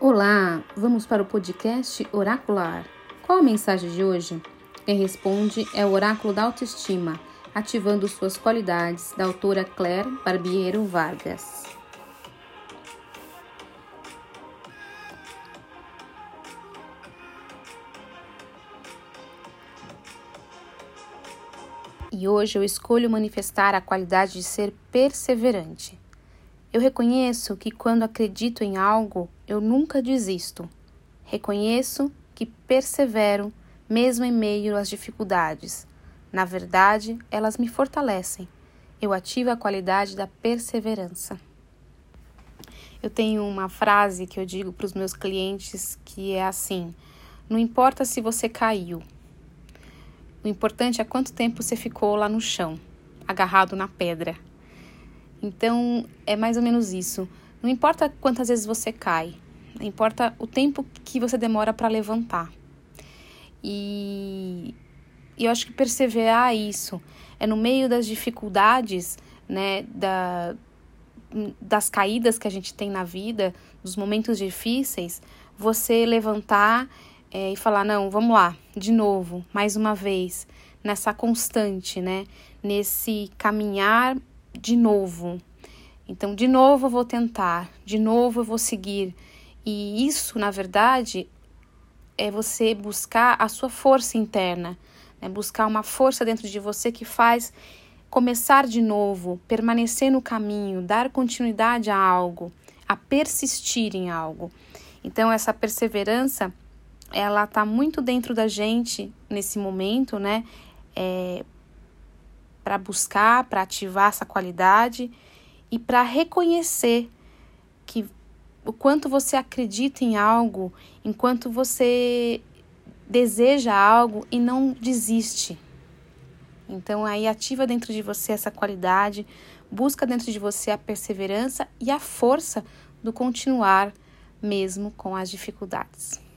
Olá, vamos para o podcast Oracular. Qual a mensagem de hoje? Quem responde é o Oráculo da Autoestima, ativando suas qualidades, da autora Claire Barbiero Vargas. E hoje eu escolho manifestar a qualidade de ser perseverante. Eu reconheço que quando acredito em algo, eu nunca desisto. Reconheço que persevero mesmo em meio às dificuldades. Na verdade, elas me fortalecem. Eu ativo a qualidade da perseverança. Eu tenho uma frase que eu digo para os meus clientes que é assim: não importa se você caiu, o importante é quanto tempo você ficou lá no chão, agarrado na pedra. Então, é mais ou menos isso. Não importa quantas vezes você cai, importa o tempo que você demora para levantar. E, e eu acho que perseverar isso é no meio das dificuldades, né, da, das caídas que a gente tem na vida, dos momentos difíceis, você levantar é, e falar: não, vamos lá, de novo, mais uma vez, nessa constante, né? Nesse caminhar de novo. Então, de novo eu vou tentar, de novo eu vou seguir. E isso, na verdade, é você buscar a sua força interna, né? buscar uma força dentro de você que faz começar de novo, permanecer no caminho, dar continuidade a algo, a persistir em algo. Então, essa perseverança, ela está muito dentro da gente nesse momento, né? É, para buscar, para ativar essa qualidade e para reconhecer que o quanto você acredita em algo, enquanto você deseja algo e não desiste. Então aí ativa dentro de você essa qualidade, busca dentro de você a perseverança e a força do continuar mesmo com as dificuldades.